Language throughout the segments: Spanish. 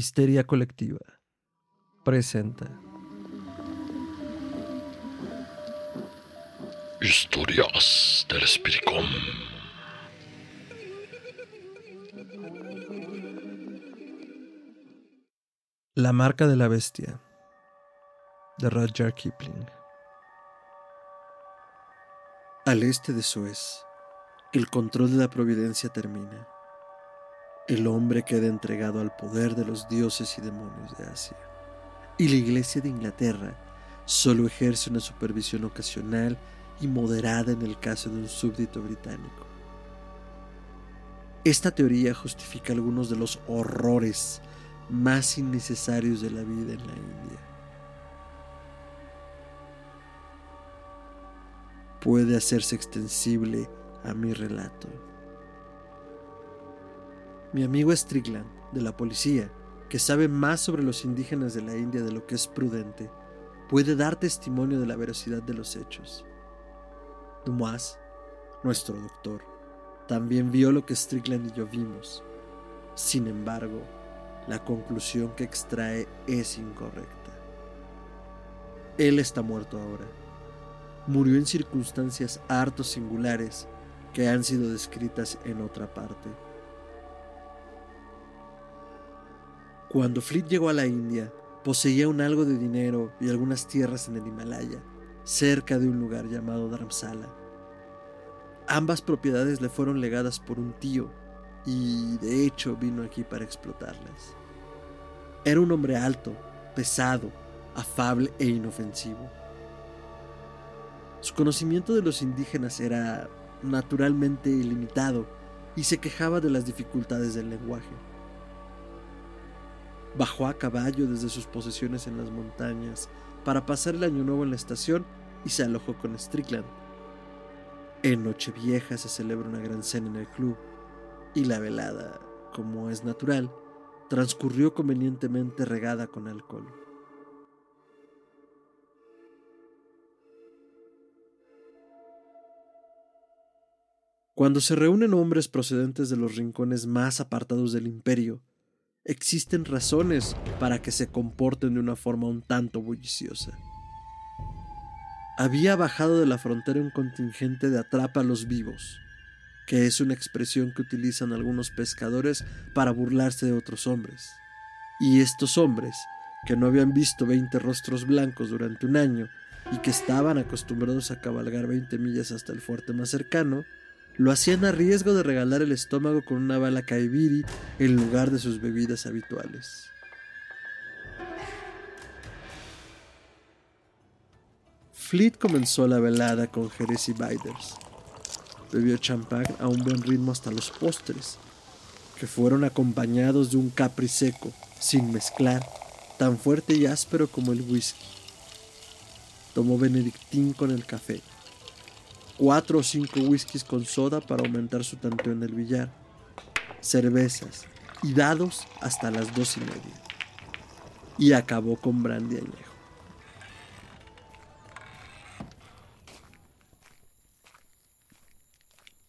Histeria Colectiva presenta Historias del Espiricom. La marca de la bestia de Roger Kipling. Al este de Suez, el control de la providencia termina. El hombre queda entregado al poder de los dioses y demonios de Asia. Y la Iglesia de Inglaterra solo ejerce una supervisión ocasional y moderada en el caso de un súbdito británico. Esta teoría justifica algunos de los horrores más innecesarios de la vida en la India. Puede hacerse extensible a mi relato. Mi amigo Strickland, de la policía, que sabe más sobre los indígenas de la India de lo que es prudente, puede dar testimonio de la veracidad de los hechos. Dumas, nuestro doctor, también vio lo que Strickland y yo vimos. Sin embargo, la conclusión que extrae es incorrecta. Él está muerto ahora. Murió en circunstancias harto singulares que han sido descritas en otra parte. Cuando Fleet llegó a la India, poseía un algo de dinero y algunas tierras en el Himalaya, cerca de un lugar llamado Dharamsala. Ambas propiedades le fueron legadas por un tío y de hecho vino aquí para explotarlas. Era un hombre alto, pesado, afable e inofensivo. Su conocimiento de los indígenas era naturalmente ilimitado y se quejaba de las dificultades del lenguaje. Bajó a caballo desde sus posesiones en las montañas para pasar el año nuevo en la estación y se alojó con Strickland. En Nochevieja se celebra una gran cena en el club y la velada, como es natural, transcurrió convenientemente regada con alcohol. Cuando se reúnen hombres procedentes de los rincones más apartados del imperio, existen razones para que se comporten de una forma un tanto bulliciosa. Había bajado de la frontera un contingente de atrapa a los vivos, que es una expresión que utilizan algunos pescadores para burlarse de otros hombres. Y estos hombres, que no habían visto 20 rostros blancos durante un año y que estaban acostumbrados a cabalgar 20 millas hasta el fuerte más cercano, lo hacían a riesgo de regalar el estómago con una bala caibiri en lugar de sus bebidas habituales. Fleet comenzó la velada con Jerez y Biders. Bebió champán a un buen ritmo hasta los postres, que fueron acompañados de un capri seco, sin mezclar, tan fuerte y áspero como el whisky. Tomó Benedictín con el café cuatro o cinco whiskies con soda para aumentar su tanteo en el billar, cervezas y dados hasta las dos y media. Y acabó con brandy añejo.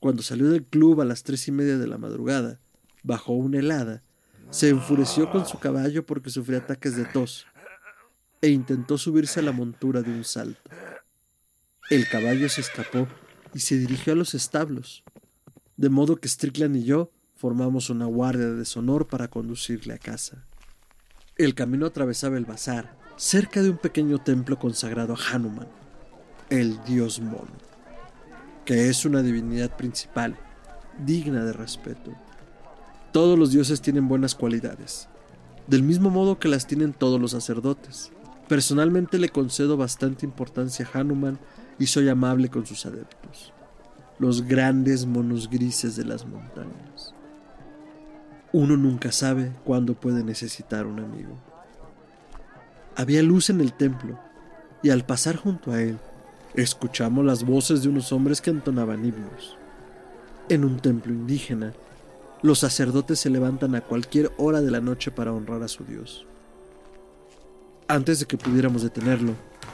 Cuando salió del club a las tres y media de la madrugada, bajo una helada, se enfureció con su caballo porque sufría ataques de tos e intentó subirse a la montura de un salto. El caballo se escapó y se dirigió a los establos, de modo que Strickland y yo formamos una guardia de deshonor para conducirle a casa. El camino atravesaba el bazar, cerca de un pequeño templo consagrado a Hanuman, el dios mono, que es una divinidad principal, digna de respeto. Todos los dioses tienen buenas cualidades, del mismo modo que las tienen todos los sacerdotes. Personalmente le concedo bastante importancia a Hanuman y soy amable con sus adeptos, los grandes monos grises de las montañas. Uno nunca sabe cuándo puede necesitar un amigo. Había luz en el templo, y al pasar junto a él, escuchamos las voces de unos hombres que entonaban himnos. En un templo indígena, los sacerdotes se levantan a cualquier hora de la noche para honrar a su Dios. Antes de que pudiéramos detenerlo,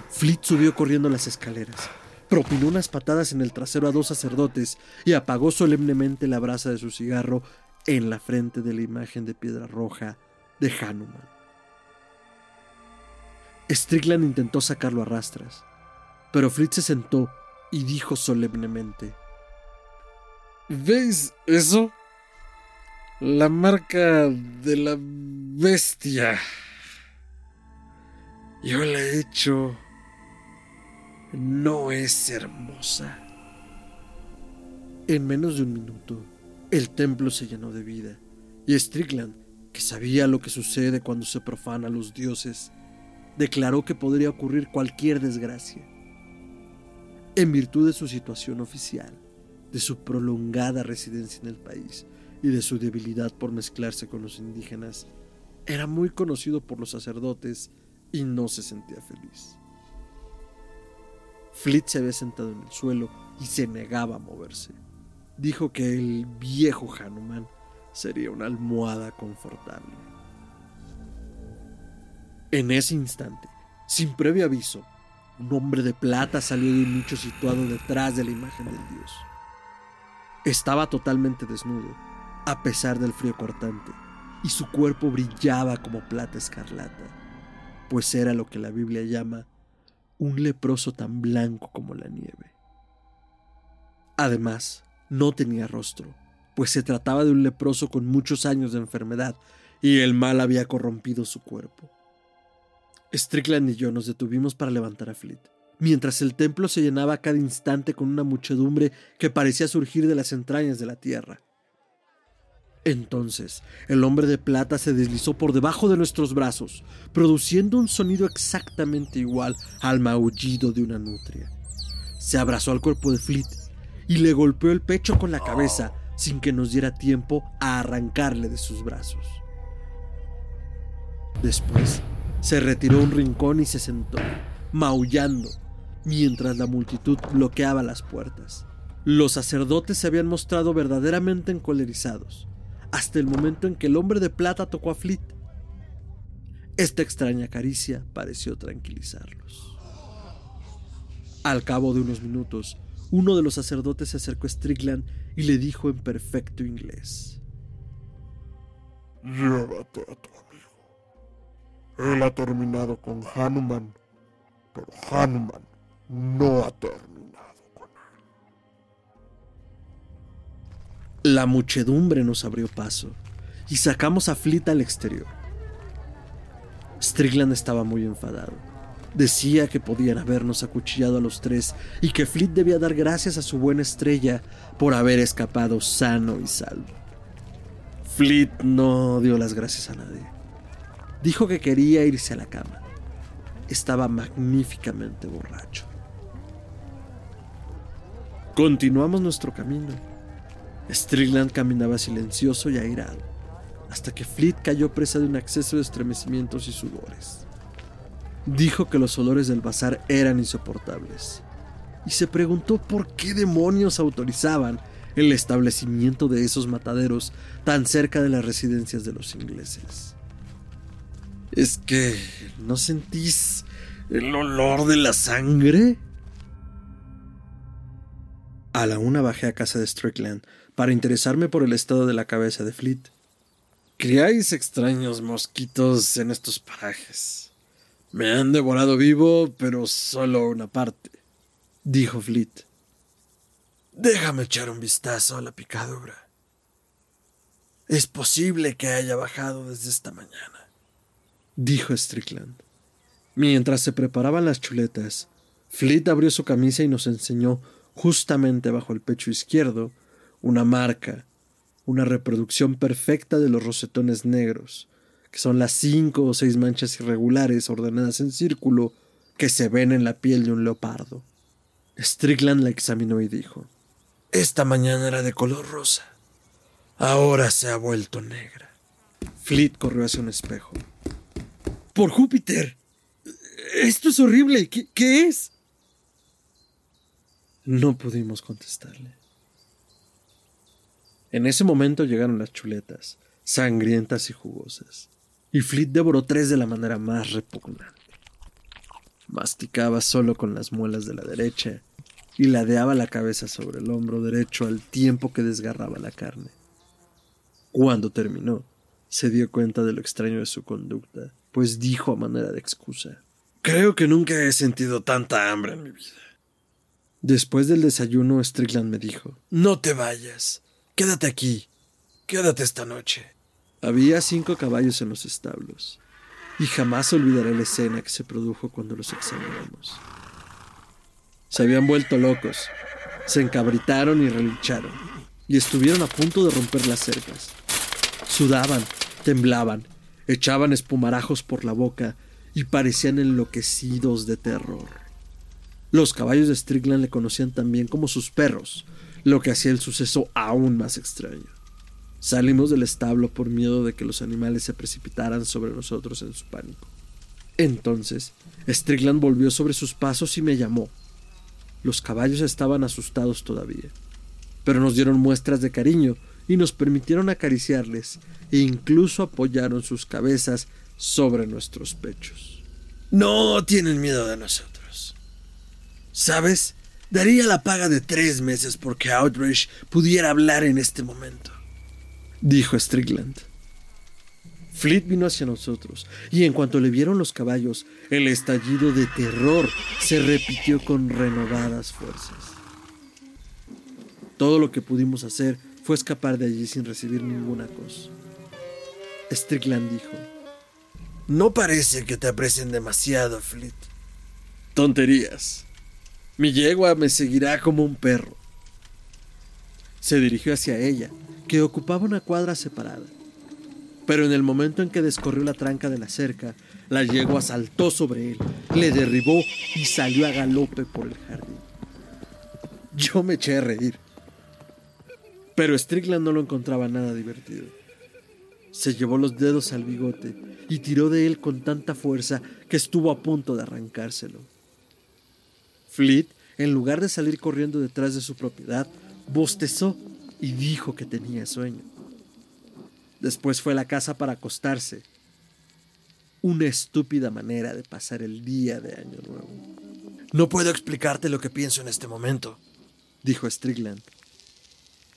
Fleet subió corriendo las escaleras, propinó unas patadas en el trasero a dos sacerdotes y apagó solemnemente la brasa de su cigarro en la frente de la imagen de piedra roja de Hanuman. Strickland intentó sacarlo a rastras, pero Fritz se sentó y dijo solemnemente: ¿Veis eso? La marca de la bestia. Yo la he hecho. No es hermosa. En menos de un minuto, el templo se llenó de vida, y Strickland, que sabía lo que sucede cuando se profana a los dioses, declaró que podría ocurrir cualquier desgracia. En virtud de su situación oficial, de su prolongada residencia en el país y de su debilidad por mezclarse con los indígenas, era muy conocido por los sacerdotes y no se sentía feliz. Fleet se había sentado en el suelo y se negaba a moverse. Dijo que el viejo Hanuman sería una almohada confortable. En ese instante, sin previo aviso, un hombre de plata salió de un nicho situado detrás de la imagen del dios. Estaba totalmente desnudo, a pesar del frío cortante, y su cuerpo brillaba como plata escarlata, pues era lo que la Biblia llama un leproso tan blanco como la nieve. Además, no tenía rostro, pues se trataba de un leproso con muchos años de enfermedad y el mal había corrompido su cuerpo. Strickland y yo nos detuvimos para levantar a Fleet, mientras el templo se llenaba a cada instante con una muchedumbre que parecía surgir de las entrañas de la tierra. Entonces, el hombre de plata se deslizó por debajo de nuestros brazos, produciendo un sonido exactamente igual al maullido de una nutria. Se abrazó al cuerpo de Fleet y le golpeó el pecho con la cabeza sin que nos diera tiempo a arrancarle de sus brazos. Después, se retiró a un rincón y se sentó, maullando, mientras la multitud bloqueaba las puertas. Los sacerdotes se habían mostrado verdaderamente encolerizados, hasta el momento en que el hombre de plata tocó a Fleet. Esta extraña caricia pareció tranquilizarlos. Al cabo de unos minutos, uno de los sacerdotes se acercó a Strickland y le dijo en perfecto inglés: Llévate a tu él ha terminado con Hanuman, pero Hanuman no ha terminado La muchedumbre nos abrió paso y sacamos a Fleet al exterior. Strickland estaba muy enfadado. Decía que podían habernos acuchillado a los tres y que Fleet debía dar gracias a su buena estrella por haber escapado sano y salvo. Fleet no dio las gracias a nadie. Dijo que quería irse a la cama. Estaba magníficamente borracho. Continuamos nuestro camino. Strickland caminaba silencioso y airado, hasta que Fleet cayó presa de un acceso de estremecimientos y sudores. Dijo que los olores del bazar eran insoportables, y se preguntó por qué demonios autorizaban el establecimiento de esos mataderos tan cerca de las residencias de los ingleses. ¿Es que no sentís el olor de la sangre? A la una bajé a casa de Strickland para interesarme por el estado de la cabeza de Fleet. Criáis extraños mosquitos en estos parajes. Me han devorado vivo, pero solo una parte, dijo Fleet. Déjame echar un vistazo a la picadura. Es posible que haya bajado desde esta mañana dijo Strickland. Mientras se preparaban las chuletas, Fleet abrió su camisa y nos enseñó, justamente bajo el pecho izquierdo, una marca, una reproducción perfecta de los rosetones negros, que son las cinco o seis manchas irregulares ordenadas en círculo que se ven en la piel de un leopardo. Strickland la examinó y dijo: Esta mañana era de color rosa. Ahora se ha vuelto negra. Fleet corrió hacia un espejo. Por Júpiter. Esto es horrible. ¿Qué, es? No pudimos contestarle. En ese momento llegaron las chuletas, sangrientas y jugosas, y Fleet devoró tres de la manera más repugnante. Masticaba solo con las muelas de la derecha y ladeaba la cabeza sobre el hombro derecho al tiempo que desgarraba la carne. Cuando terminó, Se dio cuenta de lo extraño de su conducta, pues dijo a manera de excusa. Creo que nunca he sentido tanta hambre en mi vida. Después del desayuno, Strickland me dijo No te vayas. Quédate aquí. Quédate esta noche. Había cinco caballos en los establos, y jamás olvidaré la escena que se produjo cuando los examinamos. Se habían vuelto locos, se encabritaron y relincharon, y estuvieron a punto de romper las cercas. Sudaban, temblaban, echaban espumarajos por la boca y parecían enloquecidos de terror. Los caballos de Strickland le conocían también como sus perros, lo que hacía el suceso aún más extraño. Salimos del establo por miedo de que los animales se precipitaran sobre nosotros en su pánico. Entonces, Strickland volvió sobre sus pasos y me llamó. Los caballos estaban asustados todavía, pero nos dieron muestras de cariño y nos permitieron acariciarles e incluso apoyaron sus cabezas sobre nuestros pechos. No tienen miedo de nosotros. ¿Sabes? Daría la paga de tres meses porque Outrage pudiera hablar en este momento, dijo Strickland. Fleet vino hacia nosotros, y en cuanto le vieron los caballos, el estallido de terror se repitió con renovadas fuerzas. Todo lo que pudimos hacer fue escapar de allí sin recibir ninguna cosa. Strickland dijo, No parece que te aprecien demasiado, Fleet. Tonterías. Mi yegua me seguirá como un perro. Se dirigió hacia ella, que ocupaba una cuadra separada. Pero en el momento en que descorrió la tranca de la cerca, la yegua saltó sobre él, le derribó y salió a galope por el jardín. Yo me eché a reír. Pero Strickland no lo encontraba nada divertido. Se llevó los dedos al bigote y tiró de él con tanta fuerza que estuvo a punto de arrancárselo. Fleet, en lugar de salir corriendo detrás de su propiedad, bostezó y dijo que tenía sueño. Después fue a la casa para acostarse. Una estúpida manera de pasar el día de Año Nuevo. No puedo explicarte lo que pienso en este momento, dijo Strickland.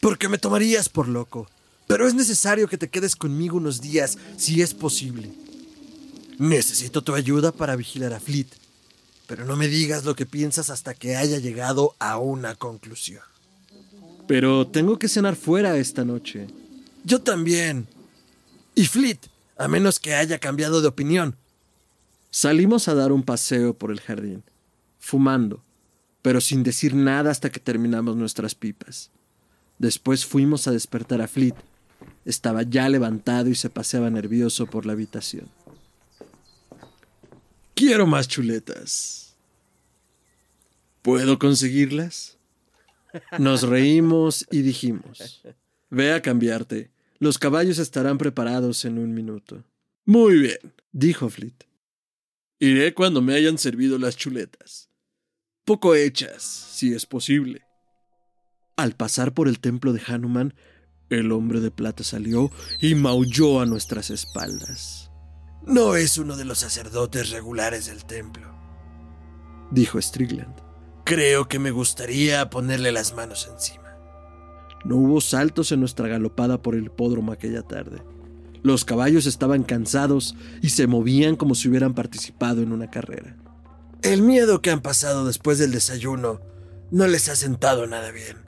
Porque me tomarías por loco, pero es necesario que te quedes conmigo unos días si es posible. Necesito tu ayuda para vigilar a Fleet, pero no me digas lo que piensas hasta que haya llegado a una conclusión. Pero tengo que cenar fuera esta noche. Yo también. Y Fleet, a menos que haya cambiado de opinión. Salimos a dar un paseo por el jardín, fumando, pero sin decir nada hasta que terminamos nuestras pipas. Después fuimos a despertar a Fleet. Estaba ya levantado y se paseaba nervioso por la habitación. Quiero más chuletas. ¿Puedo conseguirlas? Nos reímos y dijimos, Ve a cambiarte. Los caballos estarán preparados en un minuto. Muy bien, dijo Fleet. Iré cuando me hayan servido las chuletas. Poco hechas, si es posible. Al pasar por el templo de Hanuman, el hombre de plata salió y maulló a nuestras espaldas. No es uno de los sacerdotes regulares del templo, dijo Strickland. Creo que me gustaría ponerle las manos encima. No hubo saltos en nuestra galopada por el hipódromo aquella tarde. Los caballos estaban cansados y se movían como si hubieran participado en una carrera. El miedo que han pasado después del desayuno no les ha sentado nada bien.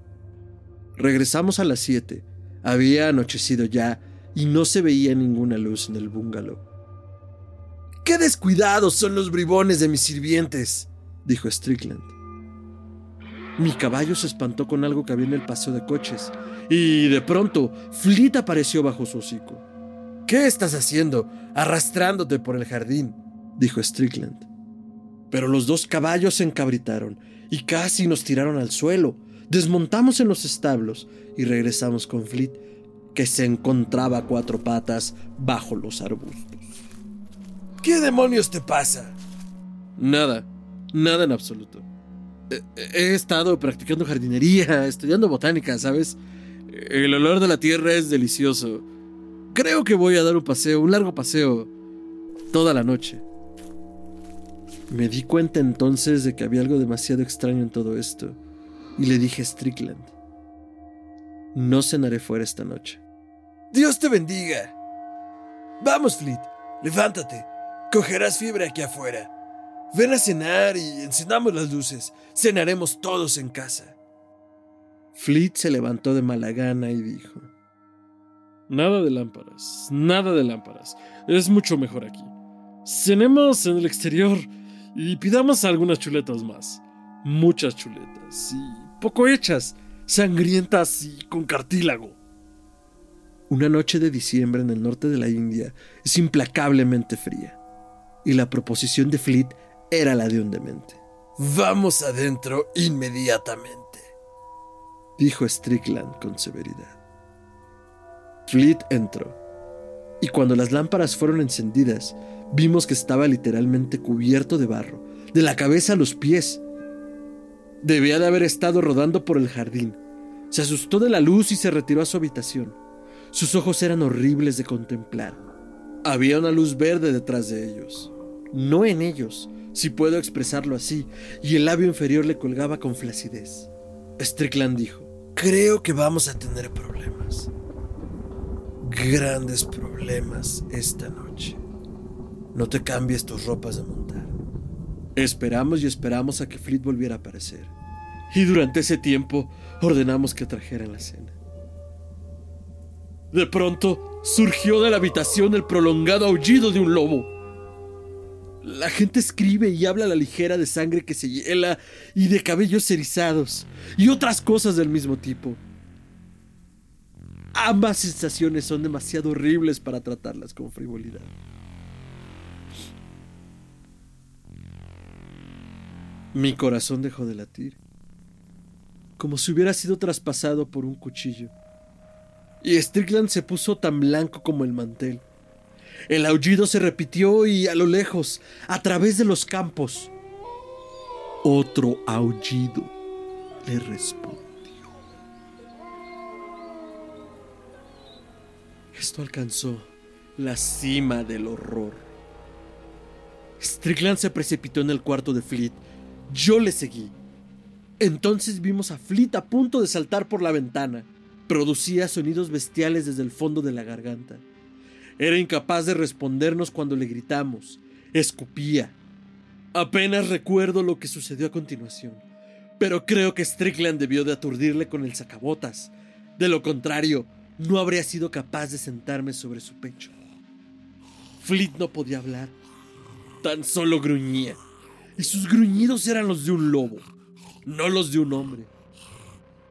Regresamos a las siete. Había anochecido ya y no se veía ninguna luz en el bungalow. ¡Qué descuidados son los bribones de mis sirvientes! dijo Strickland. Mi caballo se espantó con algo que había en el paseo de coches, y de pronto Fleet apareció bajo su hocico. ¿Qué estás haciendo? Arrastrándote por el jardín, dijo Strickland. Pero los dos caballos se encabritaron y casi nos tiraron al suelo. Desmontamos en los establos y regresamos con Fleet, que se encontraba a cuatro patas bajo los arbustos. ¿Qué demonios te pasa? Nada, nada en absoluto he estado practicando jardinería, estudiando botánica, ¿sabes? El olor de la tierra es delicioso. Creo que voy a dar un paseo, un largo paseo, toda la noche. Me di cuenta entonces de que había algo demasiado extraño en todo esto, y le dije a Strickland, no cenaré fuera esta noche. Dios te bendiga. Vamos, Fleet, levántate. Cogerás fiebre aquí afuera. Ven a cenar y encendamos las luces. Cenaremos todos en casa. Fleet se levantó de mala gana y dijo: Nada de lámparas, nada de lámparas. Es mucho mejor aquí. Cenemos en el exterior y pidamos algunas chuletas más. Muchas chuletas y poco hechas, sangrientas y con cartílago. Una noche de diciembre en el norte de la India es implacablemente fría, y la proposición de Fleet era la de un demente. Vamos adentro inmediatamente, dijo Strickland con severidad. Fleet entró, y cuando las lámparas fueron encendidas, vimos que estaba literalmente cubierto de barro, de la cabeza a los pies. Debía de haber estado rodando por el jardín. Se asustó de la luz y se retiró a su habitación. Sus ojos eran horribles de contemplar. Había una luz verde detrás de ellos. No en ellos, si puedo expresarlo así, y el labio inferior le colgaba con flacidez. Strickland dijo, creo que vamos a tener problemas. Grandes problemas esta noche. No te cambies tus ropas de montar. Esperamos y esperamos a que Fleet volviera a aparecer. Y durante ese tiempo ordenamos que trajeran la cena. De pronto surgió de la habitación el prolongado aullido de un lobo. La gente escribe y habla a la ligera de sangre que se hiela y de cabellos erizados y otras cosas del mismo tipo. Ambas sensaciones son demasiado horribles para tratarlas con frivolidad. Mi corazón dejó de latir, como si hubiera sido traspasado por un cuchillo. Y Strickland se puso tan blanco como el mantel. El aullido se repitió y a lo lejos, a través de los campos, otro aullido le respondió. Esto alcanzó la cima del horror. Strickland se precipitó en el cuarto de Fleet. Yo le seguí. Entonces vimos a Fleet a punto de saltar por la ventana. Producía sonidos bestiales desde el fondo de la garganta. Era incapaz de respondernos cuando le gritamos. Escupía. Apenas recuerdo lo que sucedió a continuación, pero creo que Strickland debió de aturdirle con el sacabotas. De lo contrario, no habría sido capaz de sentarme sobre su pecho. Fleet no podía hablar, tan solo gruñía, y sus gruñidos eran los de un lobo, no los de un hombre.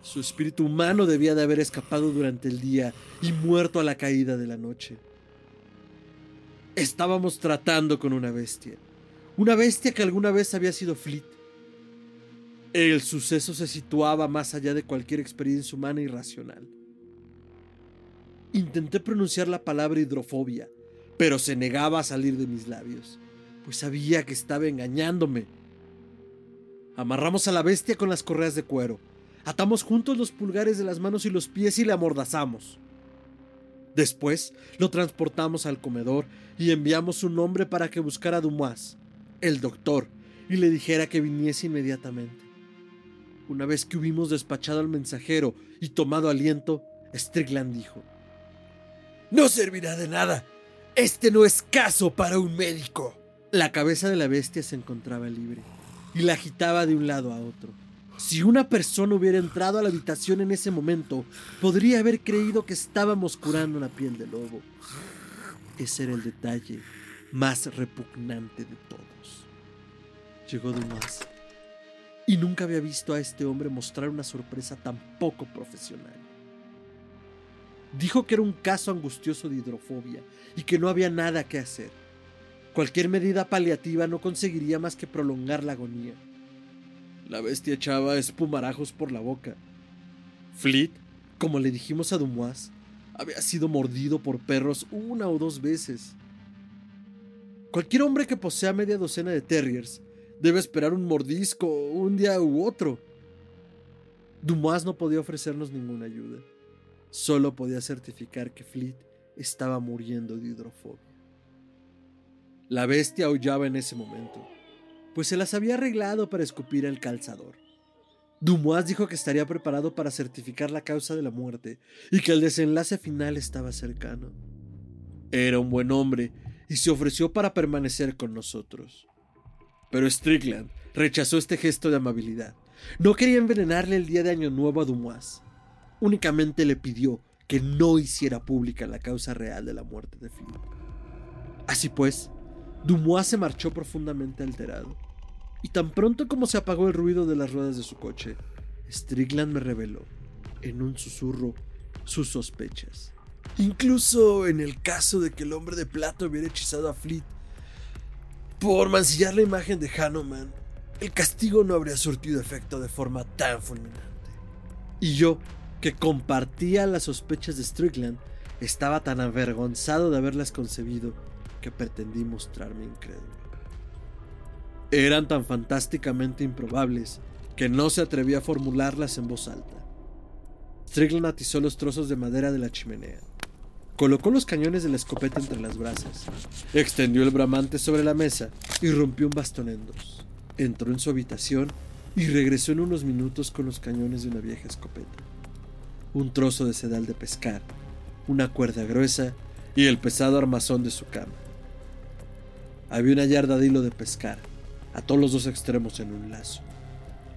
Su espíritu humano debía de haber escapado durante el día y muerto a la caída de la noche. Estábamos tratando con una bestia, una bestia que alguna vez había sido Fleet. El suceso se situaba más allá de cualquier experiencia humana irracional. Intenté pronunciar la palabra hidrofobia, pero se negaba a salir de mis labios, pues sabía que estaba engañándome. Amarramos a la bestia con las correas de cuero, atamos juntos los pulgares de las manos y los pies y le amordazamos. Después lo transportamos al comedor y enviamos un hombre para que buscara a Dumas, el doctor, y le dijera que viniese inmediatamente. Una vez que hubimos despachado al mensajero y tomado aliento, Strickland dijo: No servirá de nada. Este no es caso para un médico. La cabeza de la bestia se encontraba libre y la agitaba de un lado a otro. Si una persona hubiera entrado a la habitación en ese momento, podría haber creído que estábamos curando la piel de lobo. Ese era el detalle más repugnante de todos. Llegó Dumas y nunca había visto a este hombre mostrar una sorpresa tan poco profesional. Dijo que era un caso angustioso de hidrofobia y que no había nada que hacer. Cualquier medida paliativa no conseguiría más que prolongar la agonía. La bestia echaba espumarajos por la boca. Fleet, como le dijimos a Dumois, había sido mordido por perros una o dos veces. Cualquier hombre que posea media docena de terriers debe esperar un mordisco un día u otro. Dumois no podía ofrecernos ninguna ayuda. Solo podía certificar que Fleet estaba muriendo de hidrofobia. La bestia aullaba en ese momento, pues se las había arreglado para escupir el calzador. Dumois dijo que estaría preparado para certificar la causa de la muerte y que el desenlace final estaba cercano. Era un buen hombre y se ofreció para permanecer con nosotros. Pero Strickland rechazó este gesto de amabilidad. No quería envenenarle el día de Año Nuevo a Dumois. Únicamente le pidió que no hiciera pública la causa real de la muerte de Philip. Así pues, Dumois se marchó profundamente alterado. Y tan pronto como se apagó el ruido de las ruedas de su coche, Strickland me reveló, en un susurro, sus sospechas. Incluso en el caso de que el hombre de plata hubiera hechizado a Fleet por mancillar la imagen de Hanuman, el castigo no habría surtido efecto de forma tan fulminante. Y yo, que compartía las sospechas de Strickland, estaba tan avergonzado de haberlas concebido que pretendí mostrarme incrédulo. Eran tan fantásticamente improbables que no se atrevía a formularlas en voz alta. Strickland atizó los trozos de madera de la chimenea. Colocó los cañones de la escopeta entre las brasas, extendió el bramante sobre la mesa y rompió un bastón en dos. Entró en su habitación y regresó en unos minutos con los cañones de una vieja escopeta, un trozo de sedal de pescar, una cuerda gruesa y el pesado armazón de su cama. Había una yarda de hilo de pescar, a todos los dos extremos en un lazo.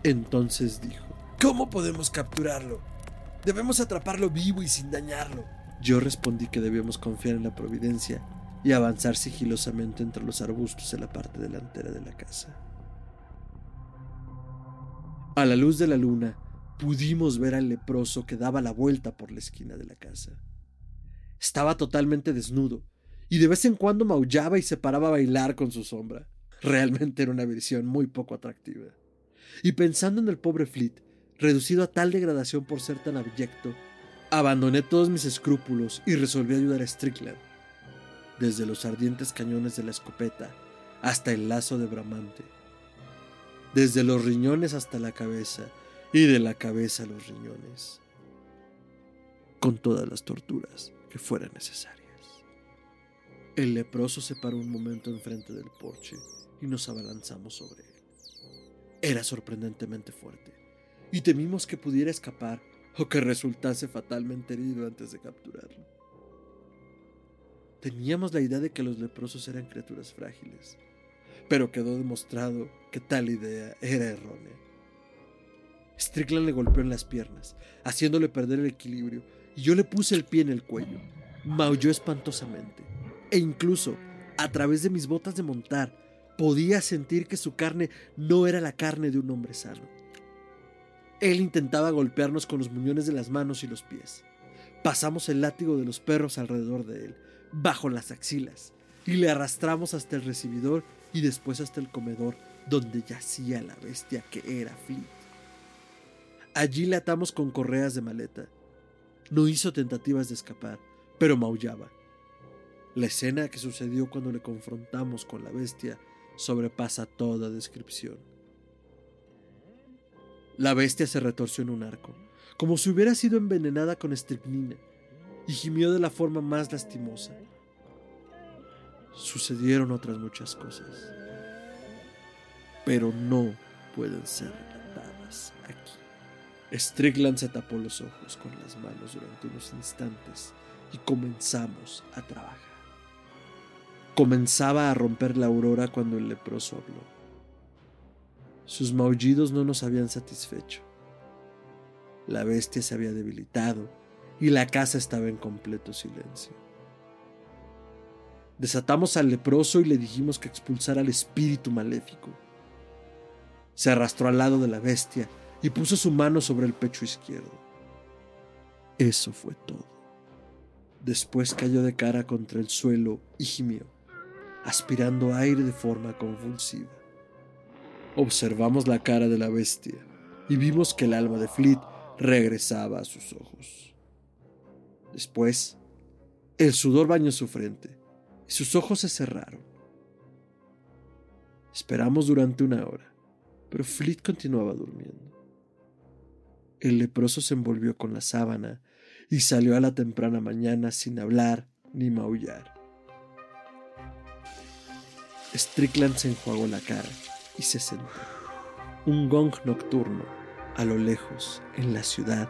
Entonces dijo, ¿Cómo podemos capturarlo? Debemos atraparlo vivo y sin dañarlo. Yo respondí que debíamos confiar en la providencia y avanzar sigilosamente entre los arbustos en la parte delantera de la casa. A la luz de la luna pudimos ver al leproso que daba la vuelta por la esquina de la casa. Estaba totalmente desnudo y de vez en cuando maullaba y se paraba a bailar con su sombra. Realmente era una visión muy poco atractiva. Y pensando en el pobre Fleet, reducido a tal degradación por ser tan abyecto, Abandoné todos mis escrúpulos y resolví ayudar a Strickland. Desde los ardientes cañones de la escopeta hasta el lazo de bramante. Desde los riñones hasta la cabeza y de la cabeza a los riñones. Con todas las torturas que fueran necesarias. El leproso se paró un momento enfrente del porche y nos abalanzamos sobre él. Era sorprendentemente fuerte y temimos que pudiera escapar o que resultase fatalmente herido antes de capturarlo. Teníamos la idea de que los leprosos eran criaturas frágiles, pero quedó demostrado que tal idea era errónea. Strickland le golpeó en las piernas, haciéndole perder el equilibrio, y yo le puse el pie en el cuello. Maulló espantosamente, e incluso, a través de mis botas de montar, podía sentir que su carne no era la carne de un hombre sano. Él intentaba golpearnos con los muñones de las manos y los pies. Pasamos el látigo de los perros alrededor de él, bajo las axilas, y le arrastramos hasta el recibidor y después hasta el comedor donde yacía la bestia que era Fleet. Allí le atamos con correas de maleta. No hizo tentativas de escapar, pero maullaba. La escena que sucedió cuando le confrontamos con la bestia sobrepasa toda descripción. La bestia se retorció en un arco, como si hubiera sido envenenada con estricnina, y gimió de la forma más lastimosa. Sucedieron otras muchas cosas, pero no pueden ser relatadas aquí. Strickland se tapó los ojos con las manos durante unos instantes y comenzamos a trabajar. Comenzaba a romper la aurora cuando el leproso habló. Sus maullidos no nos habían satisfecho. La bestia se había debilitado y la casa estaba en completo silencio. Desatamos al leproso y le dijimos que expulsara al espíritu maléfico. Se arrastró al lado de la bestia y puso su mano sobre el pecho izquierdo. Eso fue todo. Después cayó de cara contra el suelo y gimió, aspirando aire de forma convulsiva. Observamos la cara de la bestia y vimos que el alma de Fleet regresaba a sus ojos. Después, el sudor bañó su frente y sus ojos se cerraron. Esperamos durante una hora, pero Fleet continuaba durmiendo. El leproso se envolvió con la sábana y salió a la temprana mañana sin hablar ni maullar. Strickland se enjuagó la cara y se sentó. Un gong nocturno, a lo lejos, en la ciudad,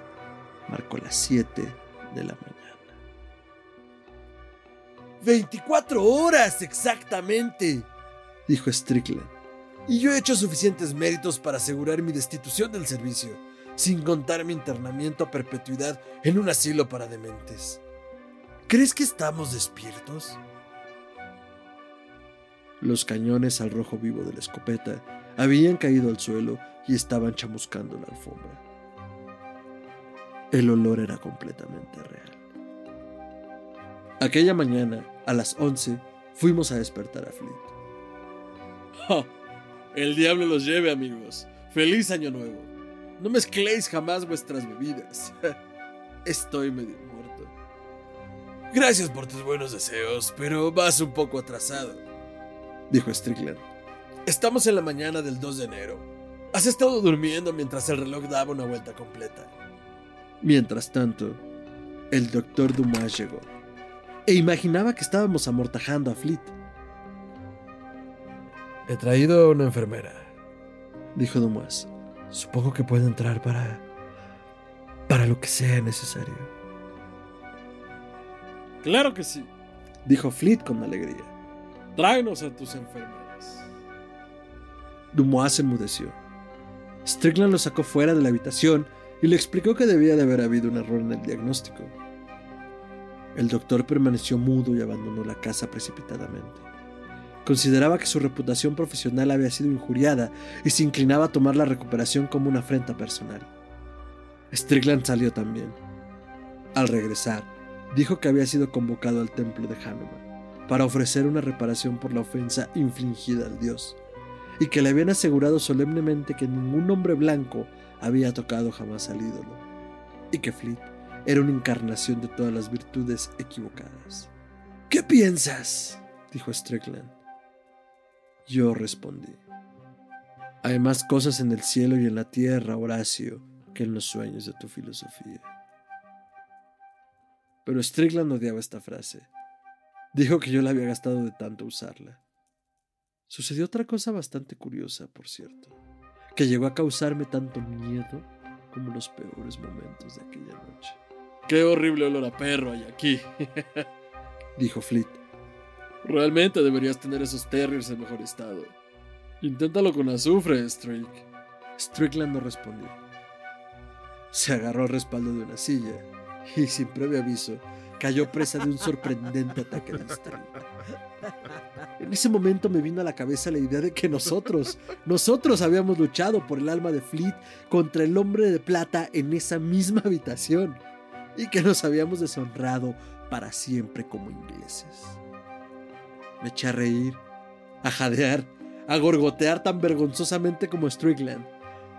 marcó las siete de la mañana. 24 horas exactamente, dijo Strickland. Y yo he hecho suficientes méritos para asegurar mi destitución del servicio, sin contar mi internamiento a perpetuidad en un asilo para dementes. ¿Crees que estamos despiertos? Los cañones al rojo vivo de la escopeta habían caído al suelo y estaban chamuscando la alfombra. El olor era completamente real. Aquella mañana, a las 11, fuimos a despertar a Fleet. El diablo los lleve, amigos. Feliz año nuevo. No mezcléis jamás vuestras bebidas. Estoy medio muerto. Gracias por tus buenos deseos, pero vas un poco atrasado, dijo Strickland. Estamos en la mañana del 2 de enero. Has estado durmiendo mientras el reloj daba una vuelta completa. Mientras tanto, el doctor Dumas llegó e imaginaba que estábamos amortajando a Fleet. He traído a una enfermera, dijo Dumas. Supongo que puede entrar para. para lo que sea necesario. Claro que sí, dijo Fleet con alegría. Tráenos a tus enfermeras. Dumas se enmudeció. Strickland lo sacó fuera de la habitación y le explicó que debía de haber habido un error en el diagnóstico. El doctor permaneció mudo y abandonó la casa precipitadamente. Consideraba que su reputación profesional había sido injuriada y se inclinaba a tomar la recuperación como una afrenta personal. Strickland salió también. Al regresar, dijo que había sido convocado al templo de Hanuman para ofrecer una reparación por la ofensa infligida al dios, y que le habían asegurado solemnemente que ningún hombre blanco había tocado jamás al ídolo, y que Fleet era una encarnación de todas las virtudes equivocadas. ¿Qué piensas? dijo Strickland. Yo respondí. Hay más cosas en el cielo y en la tierra, Horacio, que en los sueños de tu filosofía. Pero Strickland odiaba esta frase. Dijo que yo la había gastado de tanto usarla. Sucedió otra cosa bastante curiosa, por cierto, que llegó a causarme tanto miedo como los peores momentos de aquella noche. Qué horrible olor a perro hay aquí, dijo Fleet. Realmente deberías tener esos terriers en mejor estado. Inténtalo con azufre, Strick. Strickland no respondió. Se agarró al respaldo de una silla y, sin previo aviso, cayó presa de un sorprendente ataque de histeria. En ese momento me vino a la cabeza la idea de que nosotros, nosotros habíamos luchado por el alma de Fleet contra el hombre de plata en esa misma habitación y que nos habíamos deshonrado para siempre como ingleses. Me eché a reír, a jadear, a gorgotear tan vergonzosamente como Strickland,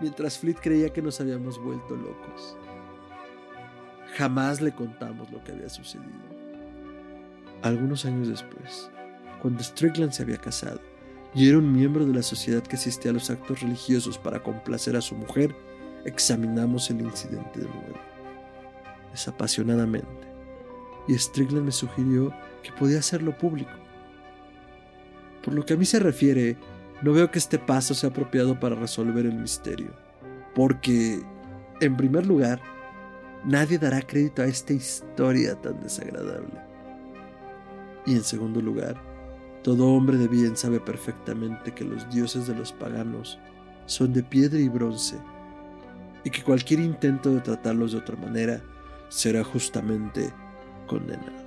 mientras Fleet creía que nos habíamos vuelto locos. Jamás le contamos lo que había sucedido. Algunos años después, cuando Strickland se había casado y era un miembro de la sociedad que asistía a los actos religiosos para complacer a su mujer, examinamos el incidente de nuevo, desapasionadamente, y Strickland me sugirió que podía hacerlo público. Por lo que a mí se refiere, no veo que este paso sea apropiado para resolver el misterio, porque, en primer lugar, nadie dará crédito a esta historia tan desagradable. Y en segundo lugar, todo hombre de bien sabe perfectamente que los dioses de los paganos son de piedra y bronce, y que cualquier intento de tratarlos de otra manera será justamente condenado.